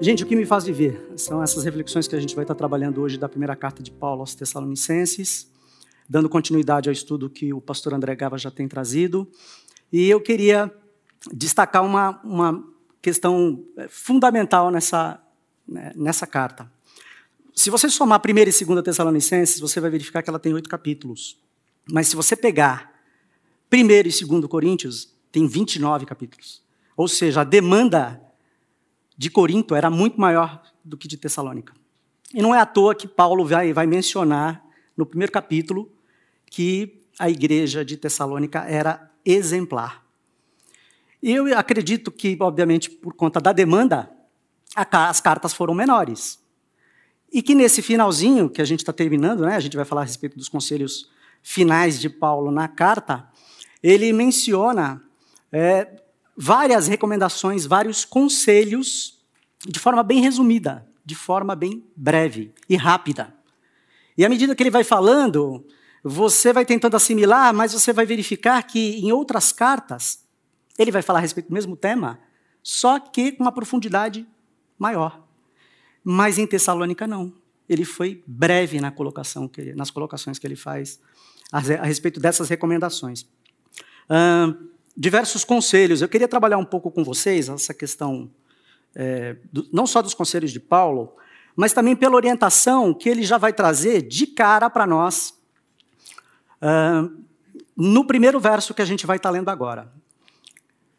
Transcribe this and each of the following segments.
Gente, o que me faz viver são essas reflexões que a gente vai estar trabalhando hoje da primeira carta de Paulo aos Tessalonicenses, dando continuidade ao estudo que o pastor André Gava já tem trazido. E eu queria destacar uma, uma questão é, fundamental nessa, né, nessa carta. Se você somar 1 e 2 Tessalonicenses, você vai verificar que ela tem oito capítulos. Mas se você pegar 1 e 2 Coríntios, tem 29 capítulos. Ou seja, a demanda de Corinto era muito maior do que de Tessalônica. E não é à toa que Paulo vai, vai mencionar no primeiro capítulo que a igreja de Tessalônica era exemplar. Eu acredito que, obviamente, por conta da demanda, as cartas foram menores. E que nesse finalzinho, que a gente está terminando, né, a gente vai falar a respeito dos conselhos finais de Paulo na carta, ele menciona é, várias recomendações, vários conselhos, de forma bem resumida, de forma bem breve e rápida. E à medida que ele vai falando, você vai tentando assimilar, mas você vai verificar que em outras cartas, ele vai falar a respeito do mesmo tema, só que com uma profundidade maior. Mas em Tessalônica, não. Ele foi breve na colocação ele, nas colocações que ele faz a, a respeito dessas recomendações diversos conselhos. Eu queria trabalhar um pouco com vocês essa questão, é, do, não só dos conselhos de Paulo, mas também pela orientação que ele já vai trazer de cara para nós uh, no primeiro verso que a gente vai estar tá lendo agora.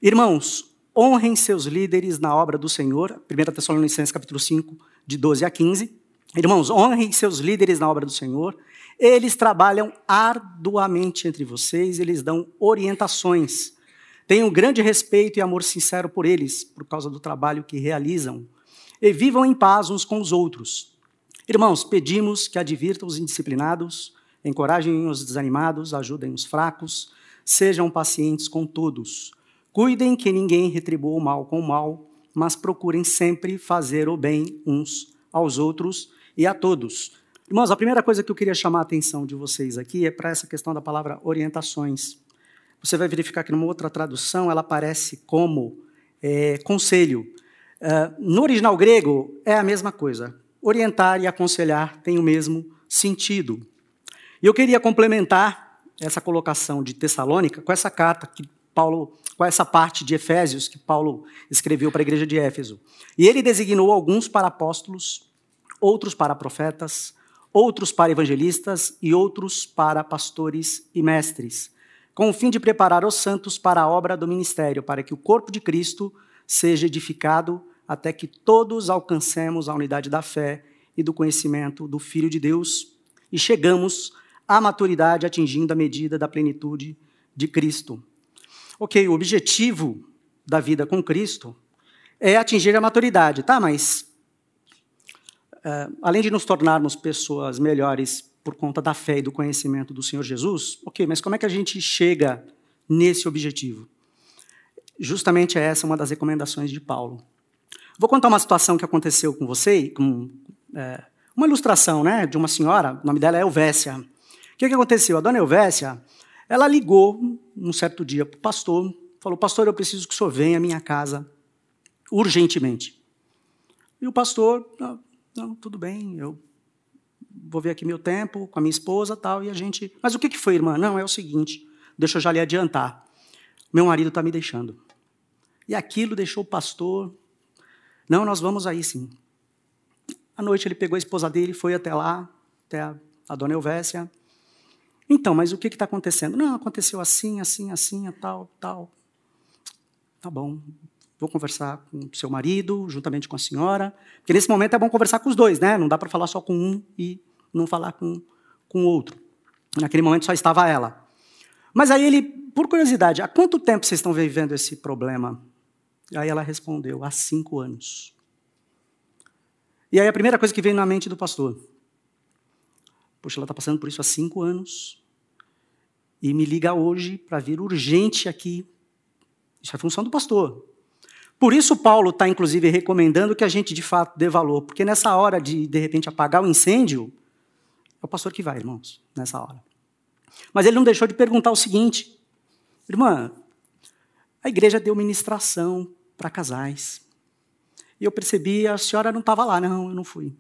Irmãos, honrem seus líderes na obra do Senhor, 1 Tessalonicenses capítulo 5, de 12 a 15. Irmãos, honrem seus líderes na obra do Senhor. Eles trabalham arduamente entre vocês, eles dão orientações Tenham grande respeito e amor sincero por eles, por causa do trabalho que realizam. E vivam em paz uns com os outros. Irmãos, pedimos que advirtam os indisciplinados, encorajem os desanimados, ajudem os fracos, sejam pacientes com todos. Cuidem que ninguém retribua o mal com o mal, mas procurem sempre fazer o bem uns aos outros e a todos. Irmãos, a primeira coisa que eu queria chamar a atenção de vocês aqui é para essa questão da palavra orientações. Você vai verificar que numa outra tradução ela aparece como é, conselho. Uh, no original grego é a mesma coisa. Orientar e aconselhar tem o mesmo sentido. E eu queria complementar essa colocação de Tessalônica com essa carta que Paulo, com essa parte de Efésios que Paulo escreveu para a igreja de Éfeso. E ele designou alguns para apóstolos, outros para profetas, outros para evangelistas e outros para pastores e mestres com o fim de preparar os santos para a obra do ministério, para que o corpo de Cristo seja edificado até que todos alcancemos a unidade da fé e do conhecimento do Filho de Deus e chegamos à maturidade atingindo a medida da plenitude de Cristo. Ok, o objetivo da vida com Cristo é atingir a maturidade, tá? Mas, uh, além de nos tornarmos pessoas melhores por conta da fé e do conhecimento do Senhor Jesus, ok, mas como é que a gente chega nesse objetivo? Justamente essa é uma das recomendações de Paulo. Vou contar uma situação que aconteceu com você, com é, uma ilustração né, de uma senhora, o nome dela é Elvésia. O que, que aconteceu? A dona Elvésia, ela ligou um certo dia para o pastor, falou, pastor, eu preciso que o senhor venha à minha casa urgentemente. E o pastor, não, não tudo bem, eu vou ver aqui meu tempo com a minha esposa tal, e a gente. Mas o que, que foi, irmã? Não, é o seguinte, deixa eu já lhe adiantar. Meu marido está me deixando. E aquilo deixou o pastor. Não, nós vamos aí sim. À noite ele pegou a esposa dele, foi até lá, até a, a dona Elvésia. Então, mas o que está acontecendo? Não, aconteceu assim, assim, assim, tal, tal. Tá bom, vou conversar com o seu marido, juntamente com a senhora. Porque nesse momento é bom conversar com os dois, né? Não dá para falar só com um e não falar com, com outro. Naquele momento só estava ela. Mas aí ele, por curiosidade, há quanto tempo vocês estão vivendo esse problema? Aí ela respondeu, há cinco anos. E aí a primeira coisa que veio na mente do pastor, poxa, ela está passando por isso há cinco anos e me liga hoje para vir urgente aqui. Isso é função do pastor. Por isso, Paulo está, inclusive, recomendando que a gente, de fato, dê valor, porque nessa hora de, de repente, apagar o incêndio, é o pastor que vai, irmãos, nessa hora. Mas ele não deixou de perguntar o seguinte: irmã, a igreja deu ministração para casais. E eu percebi, a senhora não estava lá. Não, eu não fui.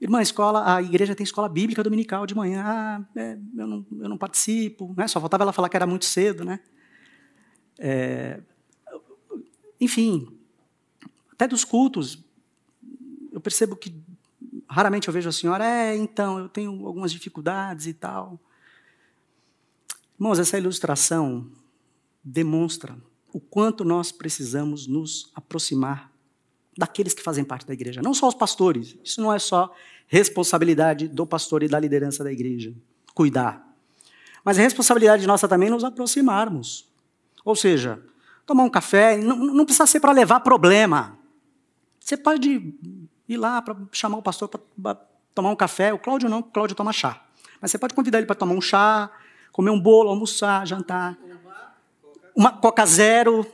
Irmã, a escola, a igreja tem escola bíblica dominical de manhã. Ah, é, eu, não, eu não participo. Né? Só faltava ela falar que era muito cedo. Né? É, enfim, até dos cultos, eu percebo que raramente eu vejo a senhora, é, então, eu tenho algumas dificuldades e tal. Irmãos, essa ilustração demonstra o quanto nós precisamos nos aproximar daqueles que fazem parte da igreja, não só os pastores. Isso não é só responsabilidade do pastor e da liderança da igreja, cuidar. Mas é responsabilidade nossa também nos aproximarmos. Ou seja, tomar um café, não, não precisa ser para levar problema. Você pode ir lá para chamar o pastor para tomar um café. O Cláudio não, o Cláudio toma chá. Mas você pode convidar ele para tomar um chá, comer um bolo, almoçar, jantar. Uma Coca Zero.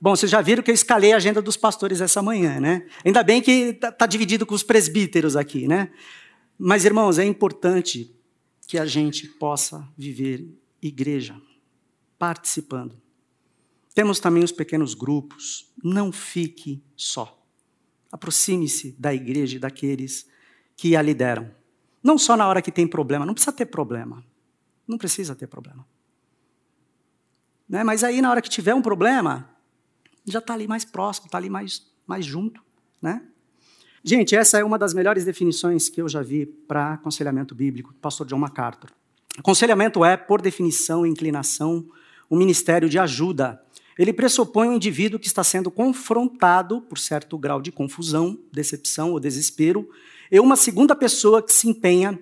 Bom, vocês já viram que eu escalei a agenda dos pastores essa manhã, né? Ainda bem que está tá dividido com os presbíteros aqui, né? Mas, irmãos, é importante que a gente possa viver igreja, participando. Temos também os pequenos grupos. Não fique só. Aproxime-se da igreja e daqueles que a lideram. Não só na hora que tem problema, não precisa ter problema. Não precisa ter problema. Né? Mas aí, na hora que tiver um problema, já está ali mais próximo, está ali mais, mais junto. Né? Gente, essa é uma das melhores definições que eu já vi para aconselhamento bíblico pastor John MacArthur. Aconselhamento é, por definição e inclinação, um ministério de ajuda. Ele pressupõe um indivíduo que está sendo confrontado por certo grau de confusão, decepção ou desespero e uma segunda pessoa que se empenha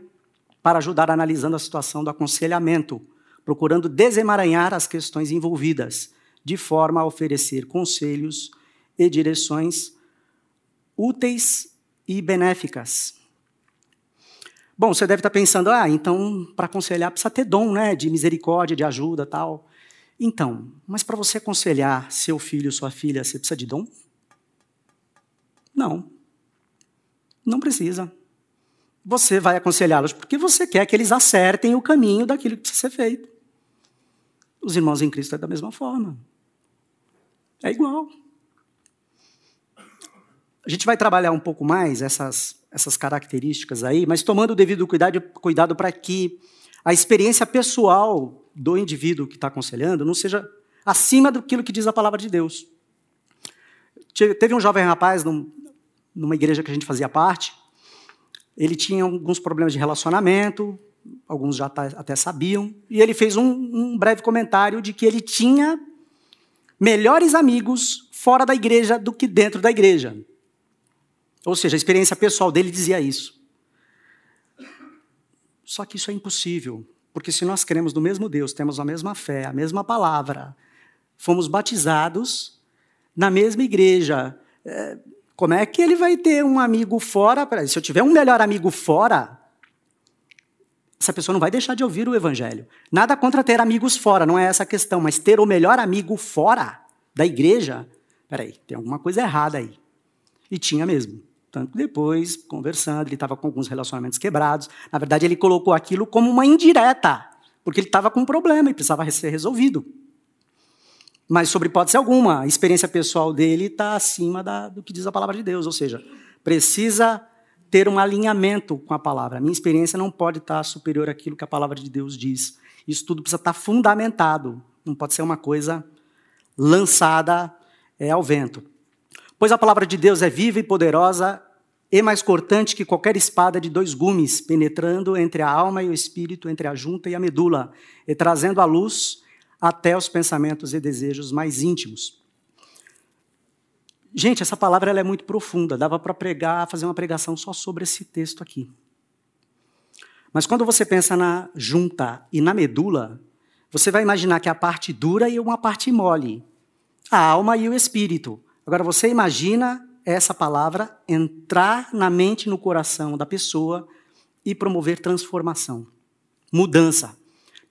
para ajudar analisando a situação do aconselhamento, procurando desemaranhar as questões envolvidas, de forma a oferecer conselhos e direções úteis e benéficas. Bom, você deve estar pensando, ah, então para aconselhar precisa ter dom, né, de misericórdia, de ajuda, tal. Então, mas para você aconselhar seu filho, sua filha, você precisa de dom? Não. Não precisa. Você vai aconselhá-los porque você quer que eles acertem o caminho daquilo que precisa ser feito. Os irmãos em Cristo é da mesma forma. É igual. A gente vai trabalhar um pouco mais essas, essas características aí, mas tomando o devido cuidado, cuidado para que a experiência pessoal do indivíduo que está aconselhando não seja acima do que diz a palavra de Deus. Teve um jovem rapaz num, numa igreja que a gente fazia parte, ele tinha alguns problemas de relacionamento, alguns já até sabiam, e ele fez um, um breve comentário de que ele tinha melhores amigos fora da igreja do que dentro da igreja. Ou seja, a experiência pessoal dele dizia isso. Só que isso é impossível, porque se nós cremos no mesmo Deus, temos a mesma fé, a mesma palavra, fomos batizados na mesma igreja, é, como é que ele vai ter um amigo fora? Se eu tiver um melhor amigo fora, essa pessoa não vai deixar de ouvir o evangelho. Nada contra ter amigos fora, não é essa a questão, mas ter o melhor amigo fora da igreja, peraí, tem alguma coisa errada aí. E tinha mesmo. Tanto depois, conversando, ele estava com alguns relacionamentos quebrados. Na verdade, ele colocou aquilo como uma indireta, porque ele estava com um problema e precisava ser resolvido. Mas, sobre hipótese alguma, a experiência pessoal dele está acima da, do que diz a palavra de Deus. Ou seja, precisa ter um alinhamento com a palavra. A minha experiência não pode estar tá superior àquilo que a palavra de Deus diz. Isso tudo precisa estar tá fundamentado. Não pode ser uma coisa lançada é, ao vento. Pois a palavra de Deus é viva e poderosa e mais cortante que qualquer espada de dois gumes, penetrando entre a alma e o espírito, entre a junta e a medula, e trazendo à luz até os pensamentos e desejos mais íntimos. Gente, essa palavra ela é muito profunda, dava para pregar, fazer uma pregação só sobre esse texto aqui. Mas quando você pensa na junta e na medula, você vai imaginar que a parte dura e uma parte mole, a alma e o espírito. Agora você imagina essa palavra entrar na mente no coração da pessoa e promover transformação, mudança.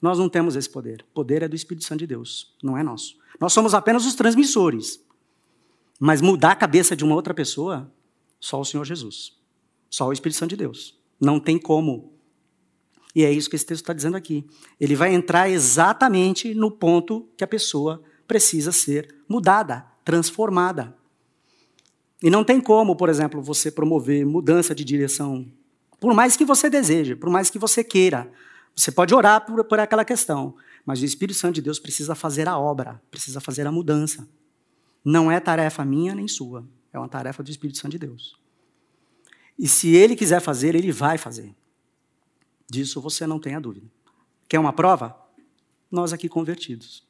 Nós não temos esse poder. O poder é do Espírito Santo de Deus, não é nosso. Nós somos apenas os transmissores. Mas mudar a cabeça de uma outra pessoa, só o Senhor Jesus. Só o Espírito Santo de Deus. Não tem como. E é isso que esse texto está dizendo aqui. Ele vai entrar exatamente no ponto que a pessoa precisa ser mudada. Transformada. E não tem como, por exemplo, você promover mudança de direção, por mais que você deseje, por mais que você queira. Você pode orar por, por aquela questão, mas o Espírito Santo de Deus precisa fazer a obra, precisa fazer a mudança. Não é tarefa minha nem sua, é uma tarefa do Espírito Santo de Deus. E se ele quiser fazer, ele vai fazer. Disso você não tenha dúvida. Quer uma prova? Nós aqui convertidos.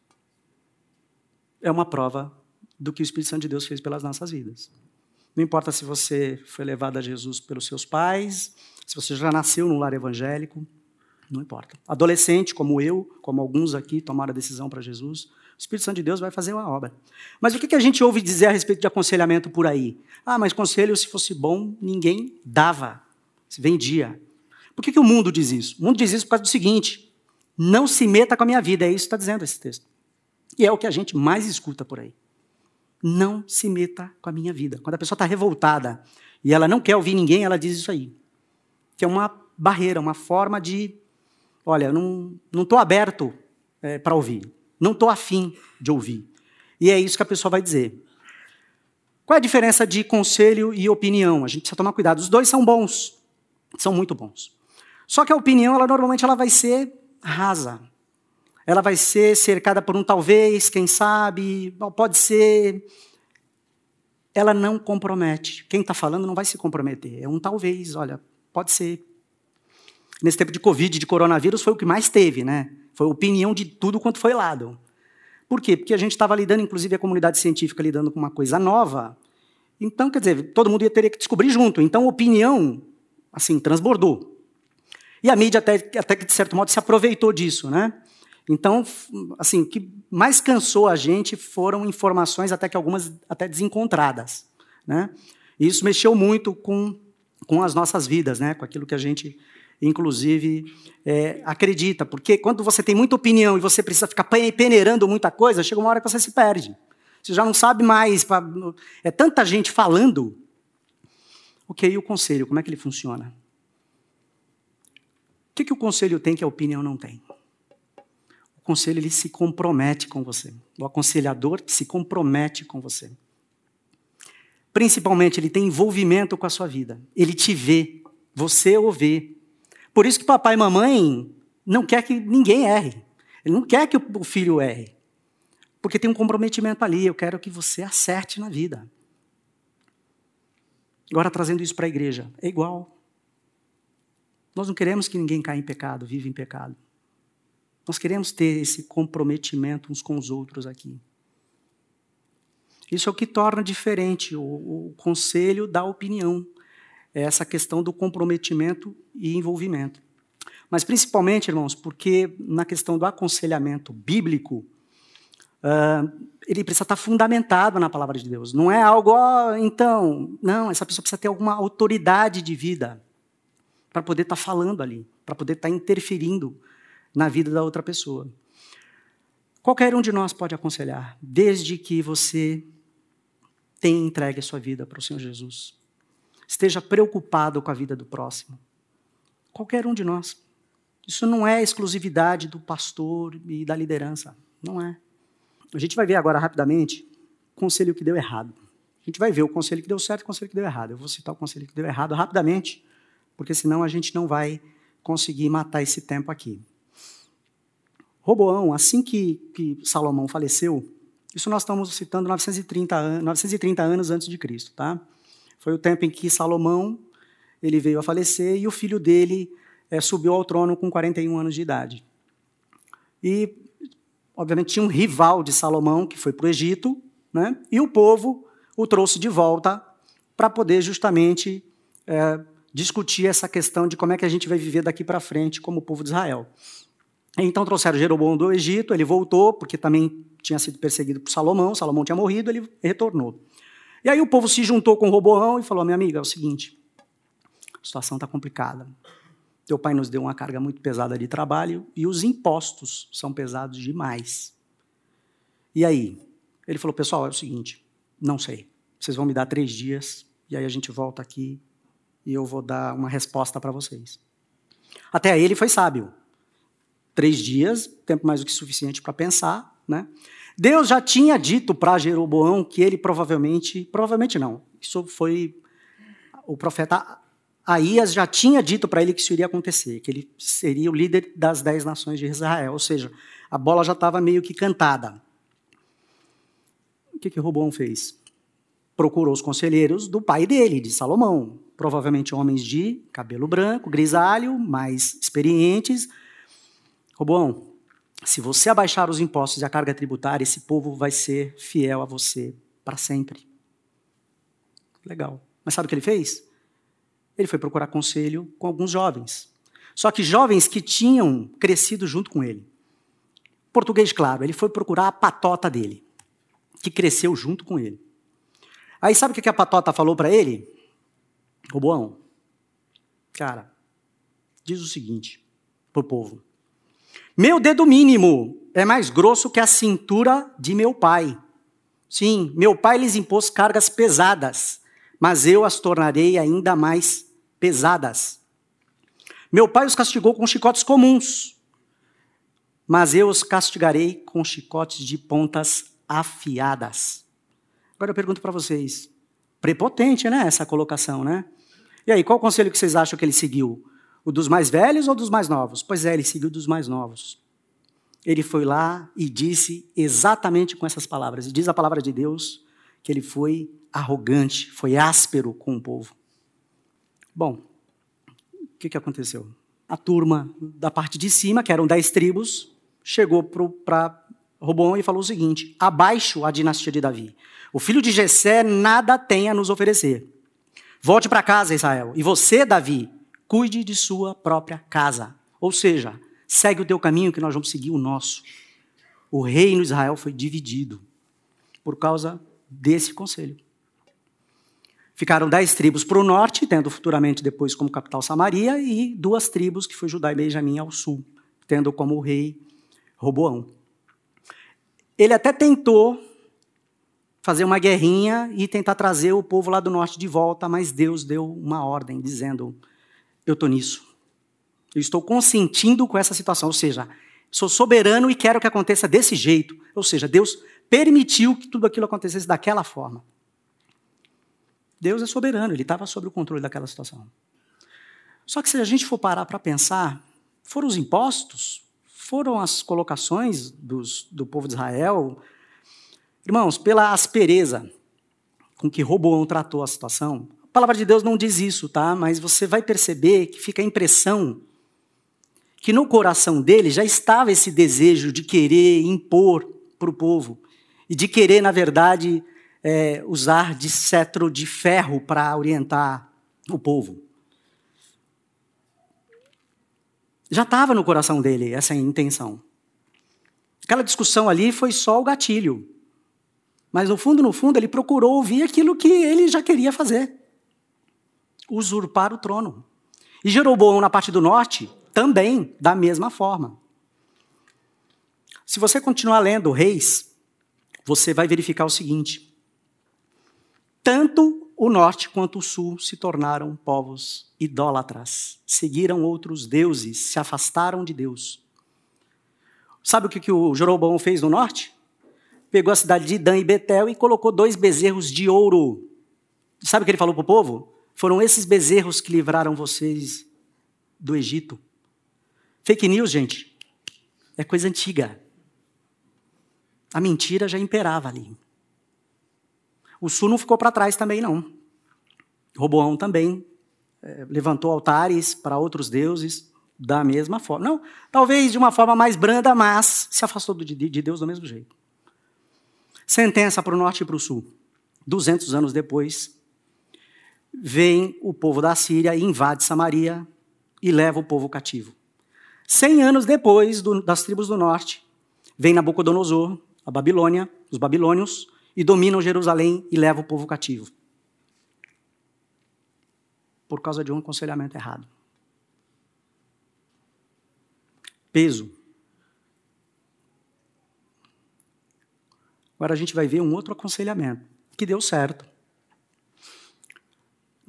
É uma prova do que o Espírito Santo de Deus fez pelas nossas vidas. Não importa se você foi levado a Jesus pelos seus pais, se você já nasceu num lar evangélico, não importa. Adolescente, como eu, como alguns aqui tomaram a decisão para Jesus, o Espírito Santo de Deus vai fazer uma obra. Mas o que a gente ouve dizer a respeito de aconselhamento por aí? Ah, mas conselho, se fosse bom, ninguém dava, se vendia. Por que, que o mundo diz isso? O mundo diz isso por causa do seguinte: não se meta com a minha vida, é isso que está dizendo esse texto. E é o que a gente mais escuta por aí. Não se meta com a minha vida. Quando a pessoa está revoltada e ela não quer ouvir ninguém, ela diz isso aí. Que é uma barreira, uma forma de. Olha, eu não estou aberto é, para ouvir. Não estou afim de ouvir. E é isso que a pessoa vai dizer. Qual é a diferença de conselho e opinião? A gente precisa tomar cuidado. Os dois são bons. São muito bons. Só que a opinião, ela normalmente ela vai ser rasa. Ela vai ser cercada por um talvez, quem sabe, pode ser. Ela não compromete. Quem está falando não vai se comprometer. É um talvez, olha, pode ser. Nesse tempo de Covid, de coronavírus, foi o que mais teve, né? Foi opinião de tudo quanto foi lado. Por quê? Porque a gente estava lidando, inclusive a comunidade científica lidando com uma coisa nova. Então, quer dizer, todo mundo ia ter que descobrir junto. Então, opinião, assim, transbordou. E a mídia até, até que, de certo modo, se aproveitou disso, né? Então, assim, o que mais cansou a gente foram informações, até que algumas até desencontradas. Né? E isso mexeu muito com, com as nossas vidas, né? com aquilo que a gente, inclusive, é, acredita. Porque quando você tem muita opinião e você precisa ficar peneirando muita coisa, chega uma hora que você se perde. Você já não sabe mais. Pra, é tanta gente falando. Ok, e o conselho, como é que ele funciona? O que, que o conselho tem que a opinião não tem? Conselho ele se compromete com você. O aconselhador se compromete com você. Principalmente, ele tem envolvimento com a sua vida. Ele te vê, você o vê. Por isso que papai e mamãe não quer que ninguém erre. Ele não quer que o filho erre. Porque tem um comprometimento ali. Eu quero que você acerte na vida. Agora, trazendo isso para a igreja, é igual. Nós não queremos que ninguém caia em pecado, viva em pecado. Nós queremos ter esse comprometimento uns com os outros aqui. Isso é o que torna diferente o, o conselho da opinião. É essa questão do comprometimento e envolvimento. Mas principalmente, irmãos, porque na questão do aconselhamento bíblico, uh, ele precisa estar fundamentado na palavra de Deus. Não é algo, oh, então, não, essa pessoa precisa ter alguma autoridade de vida para poder estar falando ali, para poder estar interferindo na vida da outra pessoa. Qualquer um de nós pode aconselhar, desde que você tenha entregue a sua vida para o Senhor Jesus. Esteja preocupado com a vida do próximo. Qualquer um de nós. Isso não é exclusividade do pastor e da liderança. Não é. A gente vai ver agora rapidamente o conselho que deu errado. A gente vai ver o conselho que deu certo e o conselho que deu errado. Eu vou citar o conselho que deu errado rapidamente, porque senão a gente não vai conseguir matar esse tempo aqui. Roboão, assim que, que Salomão faleceu, isso nós estamos citando 930, an 930 anos antes de Cristo, tá? Foi o tempo em que Salomão ele veio a falecer e o filho dele é, subiu ao trono com 41 anos de idade. E, obviamente, tinha um rival de Salomão que foi para o Egito, né? E o povo o trouxe de volta para poder justamente é, discutir essa questão de como é que a gente vai viver daqui para frente como povo de Israel. Então trouxeram Jeroboão do Egito, ele voltou, porque também tinha sido perseguido por Salomão, Salomão tinha morrido, ele retornou. E aí o povo se juntou com Roboão e falou: minha amiga, é o seguinte, a situação está complicada. Teu pai nos deu uma carga muito pesada de trabalho e os impostos são pesados demais. E aí? Ele falou: pessoal, é o seguinte, não sei. Vocês vão me dar três dias e aí a gente volta aqui e eu vou dar uma resposta para vocês. Até aí ele foi sábio três dias, tempo mais do que suficiente para pensar, Né? Deus já tinha dito para Jeroboão que ele provavelmente, provavelmente não, isso foi o profeta Aías já tinha dito para ele que isso iria acontecer, que ele seria o líder das dez nações de Israel, ou seja, a bola já estava meio que cantada. O que, que Roboão fez? Procurou os conselheiros do pai dele, de Salomão, provavelmente homens de cabelo branco, grisalho, mais experientes. Roboão, se você abaixar os impostos e a carga tributária, esse povo vai ser fiel a você para sempre. Legal. Mas sabe o que ele fez? Ele foi procurar conselho com alguns jovens. Só que jovens que tinham crescido junto com ele. Português, claro, ele foi procurar a patota dele, que cresceu junto com ele. Aí sabe o que a patota falou para ele? Roboão, cara, diz o seguinte pro povo: Meu dedo mínimo é mais grosso que a cintura de meu pai. Sim, meu pai lhes impôs cargas pesadas, mas eu as tornarei ainda mais pesadas. Meu pai os castigou com chicotes comuns, mas eu os castigarei com chicotes de pontas afiadas. Agora eu pergunto para vocês, prepotente, né, essa colocação, né? E aí, qual o conselho que vocês acham que ele seguiu? O dos mais velhos ou dos mais novos? Pois é, ele seguiu dos mais novos. Ele foi lá e disse exatamente com essas palavras. E diz a palavra de Deus que ele foi arrogante, foi áspero com o povo. Bom, o que, que aconteceu? A turma da parte de cima, que eram dez tribos, chegou para Robão e falou o seguinte: abaixo a dinastia de Davi. O filho de Jessé nada tem a nos oferecer. Volte para casa, Israel. E você, Davi, cuide de sua própria casa. Ou seja, segue o teu caminho que nós vamos seguir o nosso. O reino de Israel foi dividido por causa desse conselho. Ficaram dez tribos para o norte, tendo futuramente depois como capital Samaria, e duas tribos, que foi Judá e Benjamim, ao sul, tendo como rei Roboão. Ele até tentou fazer uma guerrinha e tentar trazer o povo lá do norte de volta, mas Deus deu uma ordem dizendo: Eu estou nisso. Eu estou consentindo com essa situação. Ou seja, sou soberano e quero que aconteça desse jeito. Ou seja, Deus permitiu que tudo aquilo acontecesse daquela forma. Deus é soberano, ele estava sob o controle daquela situação. Só que se a gente for parar para pensar, foram os impostos, foram as colocações dos, do povo de Israel. Irmãos, pela aspereza com que Roboão tratou a situação, a palavra de Deus não diz isso, tá? Mas você vai perceber que fica a impressão que no coração dele já estava esse desejo de querer impor para o povo e de querer, na verdade, é, usar de cetro de ferro para orientar o povo. Já estava no coração dele essa intenção. Aquela discussão ali foi só o gatilho. Mas no fundo, no fundo, ele procurou ouvir aquilo que ele já queria fazer: usurpar o trono. E Jeroboão, na parte do norte, também, da mesma forma. Se você continuar lendo Reis, você vai verificar o seguinte: tanto o norte quanto o sul se tornaram povos idólatras, seguiram outros deuses, se afastaram de Deus. Sabe o que, que o Jeroboão fez no norte? Pegou a cidade de Dan e Betel e colocou dois bezerros de ouro. Sabe o que ele falou para o povo? Foram esses bezerros que livraram vocês do Egito. Fake news, gente, é coisa antiga. A mentira já imperava ali. O sul não ficou para trás também, não. Roboão também é, levantou altares para outros deuses da mesma forma. Não, talvez de uma forma mais branda, mas se afastou de, de Deus do mesmo jeito. Sentença para o norte e para o sul. 200 anos depois, vem o povo da Síria e invade Samaria e leva o povo cativo. Cem anos depois do, das tribos do norte, vem Nabucodonosor, a Babilônia, os babilônios, e dominam Jerusalém e levam o povo cativo. Por causa de um aconselhamento errado. Peso. Agora a gente vai ver um outro aconselhamento que deu certo.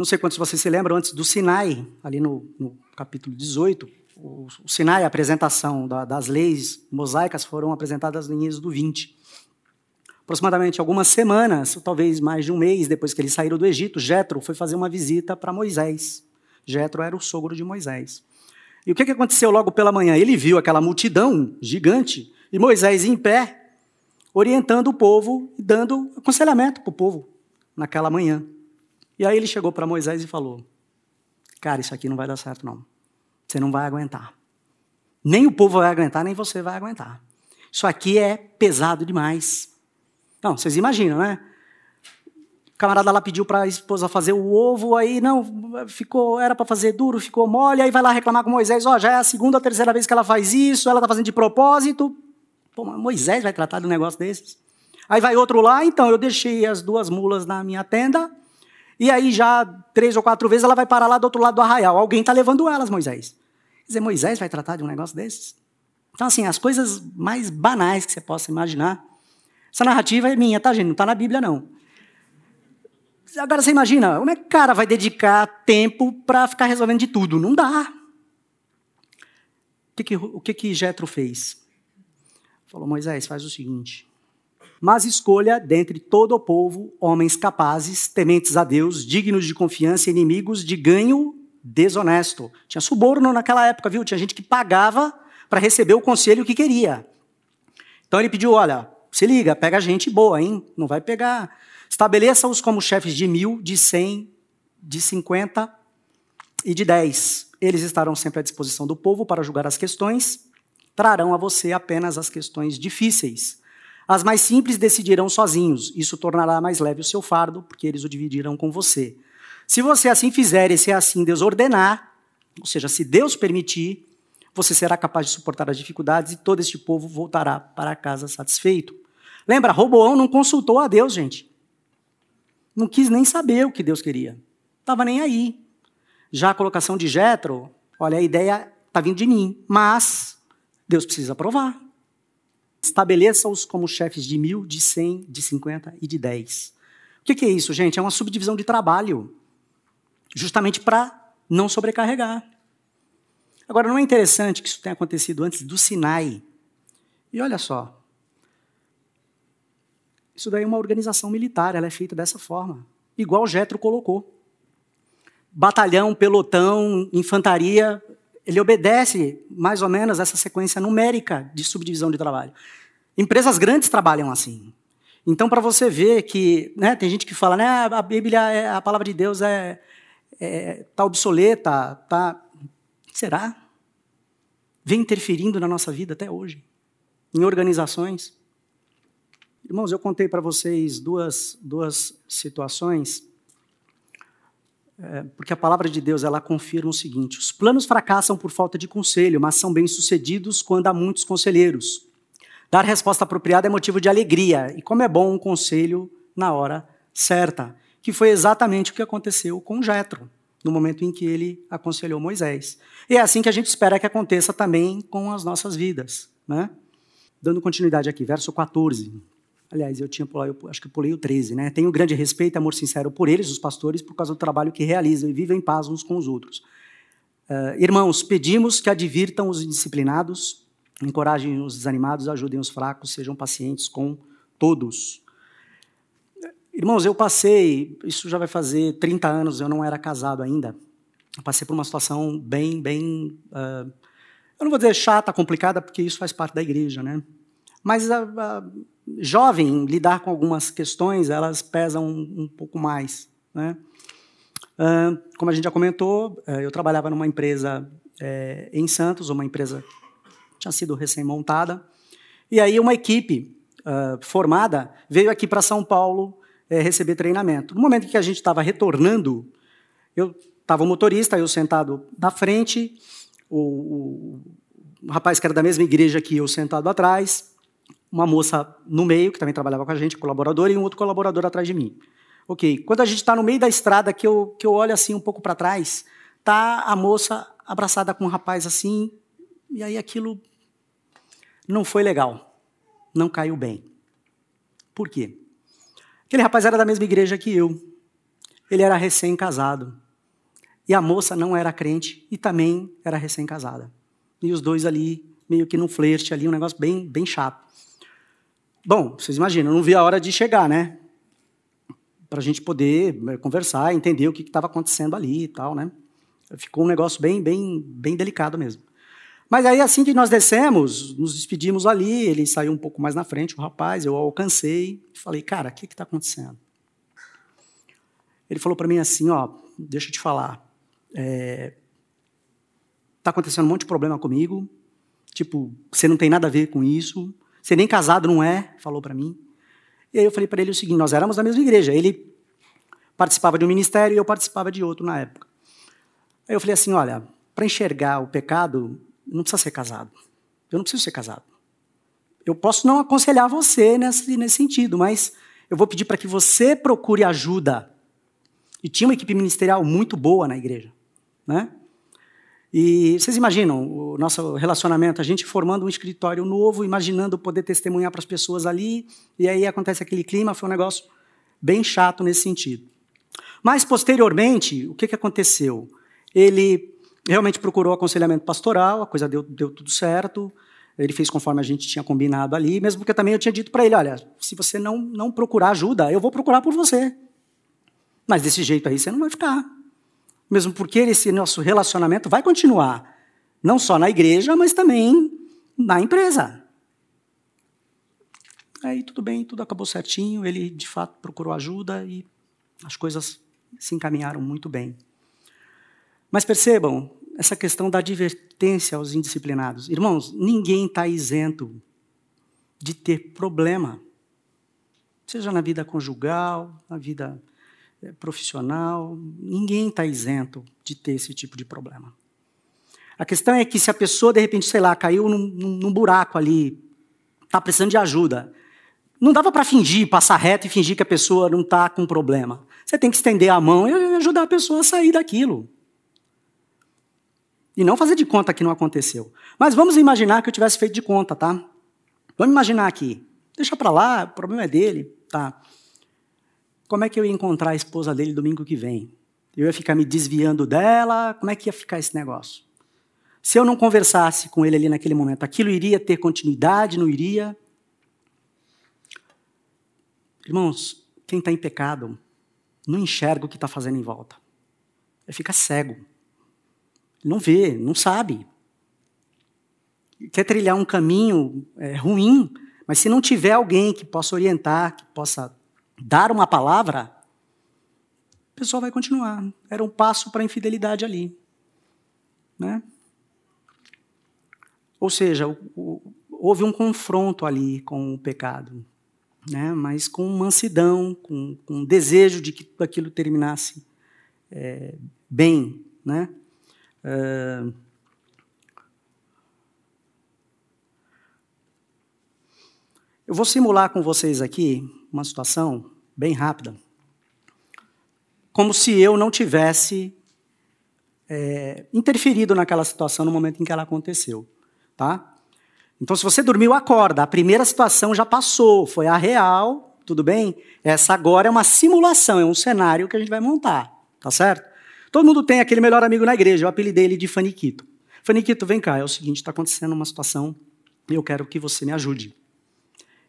Não sei quantos vocês se lembram, antes do Sinai, ali no, no capítulo 18, o, Sinai, a apresentação da, das leis mosaicas foram apresentadas no início do 20. Aproximadamente algumas semanas, ou talvez mais de um mês depois que eles saíram do Egito, Jetro foi fazer uma visita para Moisés. Jetro era o sogro de Moisés. E o que, que aconteceu logo pela manhã? Ele viu aquela multidão gigante e Moisés em pé, orientando o povo e dando aconselhamento para o povo naquela manhã. E aí ele chegou para Moisés e falou: Cara, isso aqui não vai dar certo, não. Você não vai aguentar. Nem o povo vai aguentar, nem você vai aguentar. Isso aqui é pesado demais. Não, vocês imaginam, né? O camarada lá pediu para a esposa fazer o ovo, aí não, ficou, era para fazer duro, ficou mole, aí vai lá reclamar com Moisés, ó, oh, já é a segunda ou terceira vez que ela faz isso, ela está fazendo de propósito. Pô, Moisés vai tratar de um negócio desses? Aí vai outro lá, então, eu deixei as duas mulas na minha tenda, e aí já três ou quatro vezes ela vai parar lá do outro lado do arraial. Alguém está levando elas, Moisés. Quer dizer, Moisés vai tratar de um negócio desses? Então, assim, as coisas mais banais que você possa imaginar. Essa narrativa é minha, tá, gente? Não está na Bíblia, não. Agora você imagina, como é que o cara vai dedicar tempo para ficar resolvendo de tudo? Não dá. O que, que, o que, que Jetro fez? Falou, Moisés, faz o seguinte. Mas escolha dentre todo o povo homens capazes, tementes a Deus, dignos de confiança, inimigos de ganho desonesto. Tinha suborno naquela época, viu? Tinha gente que pagava para receber o conselho que queria. Então ele pediu: olha, se liga, pega gente boa, hein? Não vai pegar. Estabeleça-os como chefes de mil, de cem, de cinquenta e de dez. Eles estarão sempre à disposição do povo para julgar as questões. Trarão a você apenas as questões difíceis. As mais simples decidirão sozinhos. Isso tornará mais leve o seu fardo, porque eles o dividirão com você. Se você assim fizer e se assim Deus ordenar, ou seja, se Deus permitir, você será capaz de suportar as dificuldades e todo este povo voltará para casa satisfeito. Lembra, Roboão não consultou a Deus, gente. Não quis nem saber o que Deus queria. Estava nem aí. Já a colocação de Jetro, olha, a ideia está vindo de mim, mas Deus precisa aprovar. Estabeleça-os como chefes de mil, de cem, de cinquenta e de dez. O que, é isso, gente? É uma subdivisão de trabalho justamente para não sobrecarregar. Agora, não é interessante que isso tenha acontecido antes do Sinai? E olha só, isso daí é uma organização militar, ela é feita dessa forma, igual Jetro colocou. Batalhão, pelotão, infantaria, ele obedece mais ou menos essa sequência numérica de subdivisão de trabalho. Empresas grandes trabalham assim. Então, para você ver que, né, tem gente que fala, né, a Bíblia, é, a palavra de Deus é, é, tá obsoleta, tá. Será? Vem interferindo na nossa vida até hoje, em organizações. Irmãos, eu contei para vocês duas, duas situações, é, porque a palavra de Deus ela confirma o seguinte: os planos fracassam por falta de conselho, mas são bem-sucedidos quando há muitos conselheiros. Dar resposta apropriada é motivo de alegria, e como é bom um conselho na hora certa que foi exatamente o que aconteceu com Jetro, no momento em que ele aconselhou Moisés. E é assim que a gente espera que aconteça também com as nossas vidas. Né? Dando continuidade aqui, verso 14. Aliás, eu tinha pulado, eu acho que pulei o 13, né? Tenho grande respeito e amor sincero por eles, os pastores, por causa do trabalho que realizam e vivem em paz uns com os outros. Uh, irmãos, pedimos que advirtam os indisciplinados, encorajem os desanimados, ajudem os fracos, sejam pacientes com todos. Irmãos, eu passei, isso já vai fazer 30 anos, eu não era casado ainda. Eu passei por uma situação bem, bem. Uh, eu não vou dizer chata, complicada, porque isso faz parte da igreja, né? Mas uh, uh, jovem, lidar com algumas questões, elas pesam um, um pouco mais, né? como a gente já comentou, eu trabalhava numa empresa é, em Santos, uma empresa tinha sido recém-montada, e aí uma equipe formada veio aqui para São Paulo é, receber treinamento. No momento que a gente estava retornando, eu estava o motorista, eu sentado na frente, o, o, o, rapaz que era da mesma igreja que eu sentado atrás, uma moça no meio, que também trabalhava com a gente, colaborador, e um outro colaborador atrás de mim. Ok, quando a gente está no meio da estrada, que eu, que eu olho assim um pouco para trás, tá a moça abraçada com um rapaz assim, e aí aquilo não foi legal, não caiu bem. Por quê? Aquele rapaz era da mesma igreja que eu. Ele era recém-casado. E a moça não era crente e também era recém-casada. e os dois ali, meio que num flerte ali, um negócio bem, bem chato. Bom, vocês imaginam, eu não vi a hora de chegar, né? Para a gente poder eh, conversar, entender o que estava acontecendo ali e tal, né? Ficou um negócio bem, bem, bem delicado mesmo. Mas aí, assim que nós descemos, nos despedimos ali, ele saiu um pouco mais na frente, o rapaz, eu alcancei, falei, cara, o que está acontecendo? Ele falou para mim assim, ó, deixa eu te falar, é, acontecendo um monte de problema comigo, tipo, você não tem nada a ver com isso, você nem casado não é, falou para mim. E aí eu falei para ele o seguinte, nós éramos da mesma igreja, ele participava de um ministério e eu participava de outro na época. Aí eu falei assim, olha, para enxergar o pecado, não precisa ser casado. Eu não preciso ser casado. Eu posso não aconselhar você nesse, nesse sentido, mas eu vou pedir para que você procure ajuda. E tinha uma equipe ministerial muito boa na igreja, né? E vocês imaginam o nosso relacionamento, a gente formando um escritório novo, imaginando poder testemunhar para as pessoas ali, e aí acontece aquele clima, foi um negócio bem chato nesse sentido. Mas, posteriormente, o que, que aconteceu? Ele realmente procurou aconselhamento pastoral, a coisa deu, deu tudo certo, ele fez conforme a gente tinha combinado ali, mesmo porque também eu tinha dito para ele, olha, se você não, não procurar ajuda, eu vou procurar por você. Mas desse jeito aí você não vai ficar. Mesmo porque esse nosso relacionamento vai continuar, não só na igreja, mas também na empresa. Aí tudo bem, tudo acabou certinho, ele de fato procurou ajuda e as coisas se encaminharam muito bem. Mas percebam essa questão da advertência aos indisciplinados. Irmãos, ninguém está isento de ter problema, seja na vida conjugal, na vida profissional, ninguém está isento de ter esse tipo de problema. A questão é que se a pessoa, de repente, sei lá, caiu num, num buraco ali, está precisando de ajuda, não dava para fingir, passar reto e fingir que a pessoa não está com problema. Você tem que estender a mão e ajudar a pessoa a sair daquilo. E não fazer de conta que não aconteceu. Mas vamos imaginar que eu tivesse feito de conta, tá? Vamos imaginar aqui. Deixa para lá, o problema é dele, tá? Como é que eu ia encontrar a esposa dele domingo que vem? Eu ia ficar me desviando dela? Como é que ia ficar esse negócio? Se eu não conversasse com ele ali naquele momento, aquilo iria ter continuidade? Não iria? Irmãos, quem está em pecado não enxerga o que está fazendo em volta. Ele fica cego. Não vê, não sabe. Quer trilhar um caminho é, ruim, mas se não tiver alguém que possa orientar, que possa dar uma palavra, o pessoal vai continuar. Era um passo para a infidelidade ali. Né? Ou seja, o, o, houve um confronto ali com o pecado, né? mas com mansidão, com, com desejo de que aquilo terminasse é, bem. Né? É, eu vou simular com vocês aqui uma situação bem rápida, como se eu não tivesse é, interferido naquela situação no momento em que ela aconteceu, tá? Então, se você dormiu, acorda. A primeira situação já passou, foi a real, tudo bem? Essa agora é uma simulação, é um cenário que a gente vai montar, tá certo? Todo mundo tem aquele melhor amigo na igreja, eu apelidei ele de Faniquito. Faniquito, vem cá, é o seguinte, está acontecendo uma situação e eu quero que você me ajude.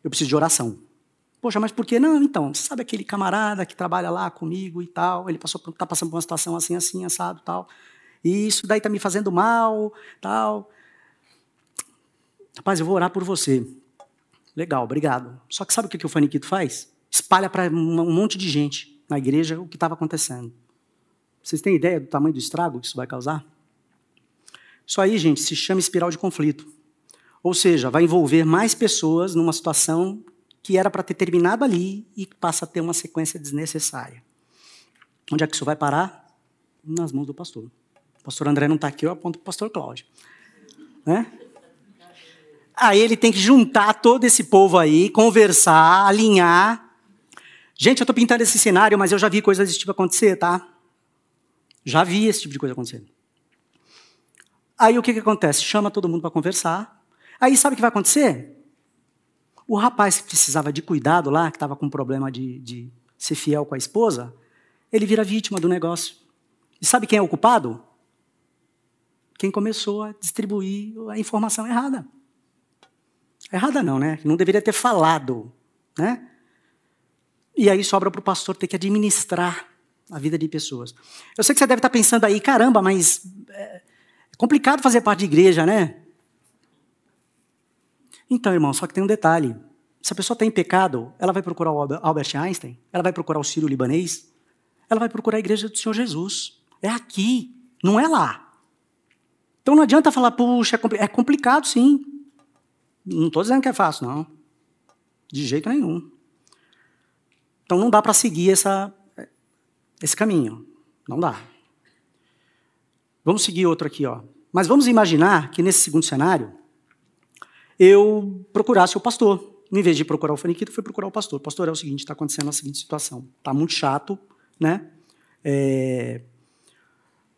Eu preciso de oração. Poxa, mas por que não? Então, sabe aquele camarada que trabalha lá comigo e tal, ele passou, está passando por uma situação assim, assim, assado tal, e isso daí está me fazendo mal, tal. Rapaz, eu vou orar por você. Legal, obrigado. Só que sabe o que, que o Faniquito faz? Espalha para um monte de gente na igreja o que estava acontecendo. Vocês têm ideia do tamanho do estrago que isso vai causar? Isso aí, gente, se chama espiral de conflito. Ou seja, vai envolver mais pessoas numa situação que era para ter terminado ali e passa a ter uma sequência desnecessária. Onde é que isso vai parar? Nas mãos do pastor. O pastor André não está aqui, eu aponto para o pastor Cláudio. Né? Aí ele tem que juntar todo esse povo aí, conversar, alinhar. Gente, eu estou pintando esse cenário, mas eu já vi coisas desse tipo acontecer, tá? Já vi esse tipo de coisa acontecer. Aí o que, que acontece? Chama todo mundo para conversar. Aí sabe o que vai acontecer? O rapaz que precisava de cuidado lá, que estava com problema de, de ser fiel com a esposa, ele vira vítima do negócio. E sabe quem é o culpado? quem começou a distribuir a informação errada. Errada não, né? Não deveria ter falado, né? E aí sobra para o pastor ter que administrar a vida de pessoas. Eu sei que você deve estar pensando aí, caramba, mas é complicado fazer parte de igreja, né? Então, irmão, só que tem um detalhe. Se a pessoa está em pecado, ela vai procurar o Albert Einstein, ela vai procurar o Sírio Libanês, ela vai procurar a igreja do Senhor Jesus. É aqui, não é lá. Então não adianta falar, puxa, é, é complicado sim. Não estou dizendo que é fácil, não. De jeito nenhum. Então não dá para seguir essa, esse caminho. Não dá. Vamos seguir outro aqui, ó. Mas vamos imaginar que nesse segundo cenário eu procurasse o pastor. Em vez de procurar o faniquito, fui procurar o pastor. Pastor, é o seguinte, está acontecendo a seguinte situação. Está muito chato, né? É,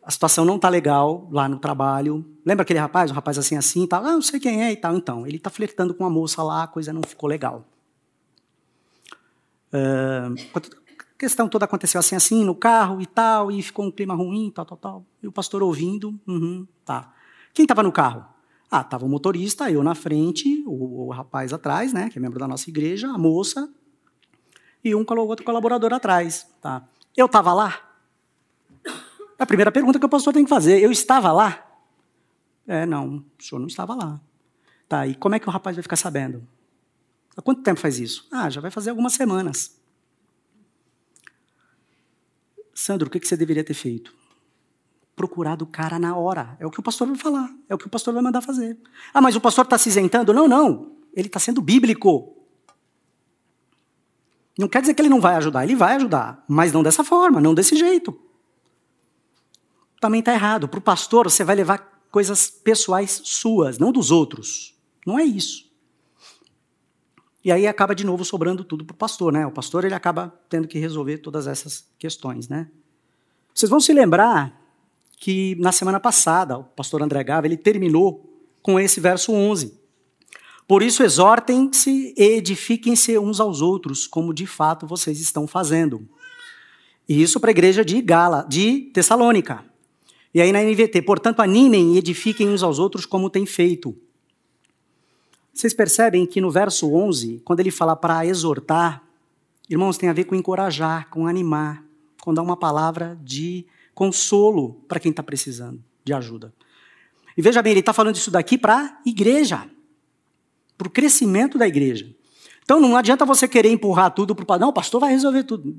a situação não está legal lá no trabalho. Lembra aquele rapaz, um rapaz assim, assim, tal? Ah, não sei quem é e tal. Então, ele está flertando com uma moça lá, a coisa não ficou legal. Uh, a questão toda aconteceu assim, assim, no carro e tal, e ficou um clima ruim, tal, tal, tal. E o pastor ouvindo, uhum, tá. Quem estava no carro? Ah, estava o motorista, eu na frente, o, o, rapaz atrás, né, que é membro da nossa igreja, a moça, e um outro colaborador atrás, tá. Eu estava lá? A primeira pergunta que o pastor tem que fazer, eu estava lá? É, não, o senhor não estava lá. Tá, e como é que o rapaz vai ficar sabendo? Há quanto tempo faz isso? Ah, já vai fazer algumas semanas. Sandro, o que você deveria ter feito? Procurado o cara na hora. É o que o pastor vai falar. É o que o pastor vai mandar fazer. Ah, mas o pastor está se isentando? Não, não. Ele está sendo bíblico. Não quer dizer que ele não vai ajudar. Ele vai ajudar. Mas não dessa forma, não desse jeito também está errado. Para o pastor, você vai levar coisas pessoais suas, não dos outros. Não é isso. E aí acaba de novo sobrando tudo para o pastor, né? O pastor ele acaba tendo que resolver todas essas questões, né? Vocês vão se lembrar que na semana passada o pastor André Gava ele terminou com esse verso 11. Por isso exortem-se e edifiquem-se uns aos outros, como de fato vocês estão fazendo. E isso para a igreja de Gala, de Tessalônica. E aí na NVT, portanto, animem e edifiquem uns aos outros como tem feito. Vocês percebem que no verso 11, quando ele fala para exortar, irmãos, tem a ver com encorajar, com animar, com dar uma palavra de consolo para quem está precisando de ajuda. E veja bem, ele está falando isso daqui para a igreja, para o crescimento da igreja. Então não adianta você querer empurrar tudo para o pastor. Não, o pastor vai resolver tudo.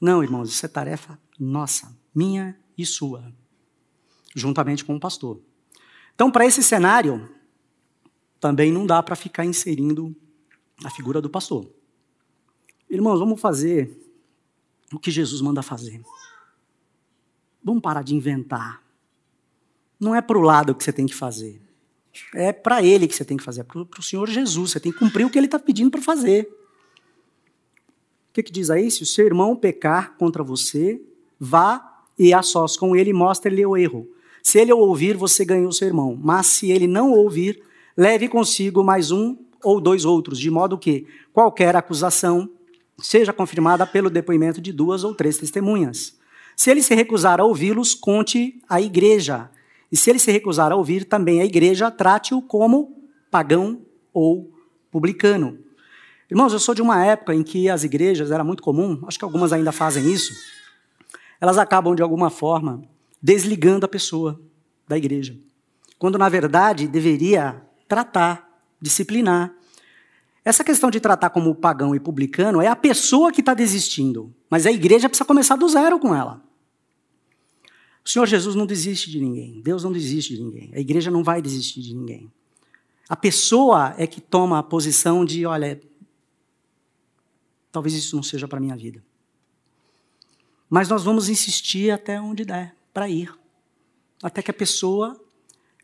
Não, irmãos, isso é tarefa nossa, minha e sua, juntamente com o pastor. Então, para esse cenário, também não dá para ficar inserindo a figura do pastor. Irmãos, vamos fazer o que Jesus manda fazer. Vamos parar de inventar. Não é para o lado que você tem que fazer. É para ele que você tem que fazer, é para o Senhor Jesus. Você tem que cumprir o que ele está pedindo para fazer. O que, que diz aí? Se o seu irmão pecar contra você, vá e a sós com ele, mostre-lhe o erro. Se ele ouvir, você ganhou seu irmão. Mas se ele não ouvir, leve consigo mais um ou dois outros, de modo que qualquer acusação seja confirmada pelo depoimento de duas ou três testemunhas. Se ele se recusar a ouvi-los, conte à igreja. E se ele se recusar a ouvir, também a igreja trate-o como pagão ou publicano. Irmãos, eu sou de uma época em que as igrejas era muito comum, acho que algumas ainda fazem isso elas acabam, de alguma forma, desligando a pessoa da igreja. Quando, na verdade, deveria tratar, disciplinar. Essa questão de tratar como pagão e publicano é a pessoa que está desistindo, mas a igreja precisa começar do zero com ela. O Senhor Jesus não desiste de ninguém, Deus não desiste de ninguém, a igreja não vai desistir de ninguém. A pessoa é que toma a posição de: olha, talvez isso não seja para minha vida. Mas nós vamos insistir até onde der para ir, até que a pessoa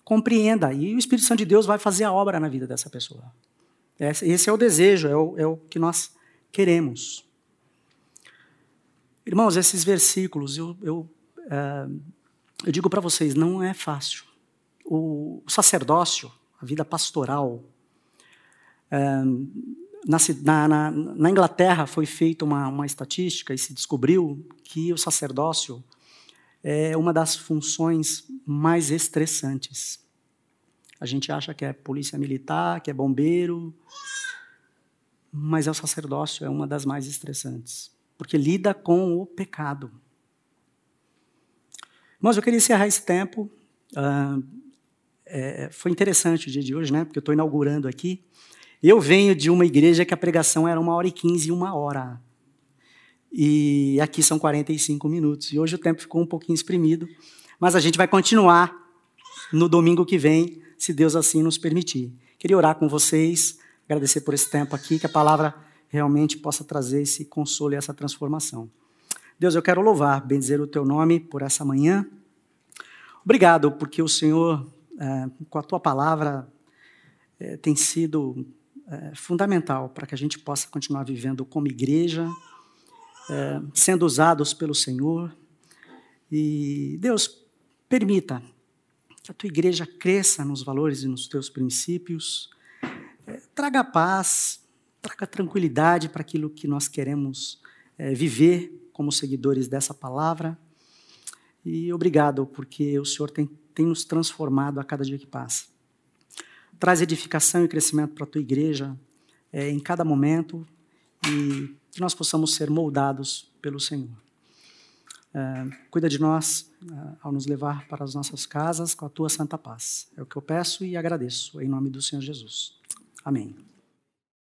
compreenda. E o Espírito Santo de Deus vai fazer a obra na vida dessa pessoa. Esse é o desejo, é o, é o que nós queremos. Irmãos, esses versículos, eu, eu, é, eu digo para vocês, não é fácil. O sacerdócio, a vida pastoral, é, na, na, na, Inglaterra foi feita uma, uma estatística e se descobriu que o sacerdócio é uma das funções mais estressantes. A gente acha que é polícia militar, que é bombeiro, mas é o sacerdócio é uma das mais estressantes, porque lida com o pecado. Mas eu queria encerrar esse tempo. Uh, é, foi interessante o dia de hoje, né? Porque eu estou inaugurando aqui. Eu venho de uma igreja que a pregação era uma hora e quinze, uma hora. E aqui são 45 minutos. E hoje o tempo ficou um pouquinho exprimido. Mas a gente vai continuar no domingo que vem, se Deus assim nos permitir. Queria orar com vocês, agradecer por esse tempo aqui, que a palavra realmente possa trazer esse consolo e essa transformação. Deus, eu quero louvar, bendizer o teu nome por essa manhã. Obrigado, porque o Senhor, é, com a tua palavra, é, tem sido é, fundamental para que a gente possa continuar vivendo como igreja, é, sendo usados pelo Senhor. E, Deus, permita que a tua igreja cresça nos valores e nos teus princípios, é, traga paz, traga tranquilidade para aquilo que nós queremos é, viver como seguidores dessa palavra. E obrigado, porque o Senhor tem, tem nos transformado a cada dia que passa. Traz edificação e crescimento para a tua igreja é, em cada momento e que nós possamos ser moldados pelo Senhor. É, cuida de nós é, ao nos levar para as nossas casas com a tua santa paz. É o que eu peço e agradeço, em nome do Senhor Jesus. Amém.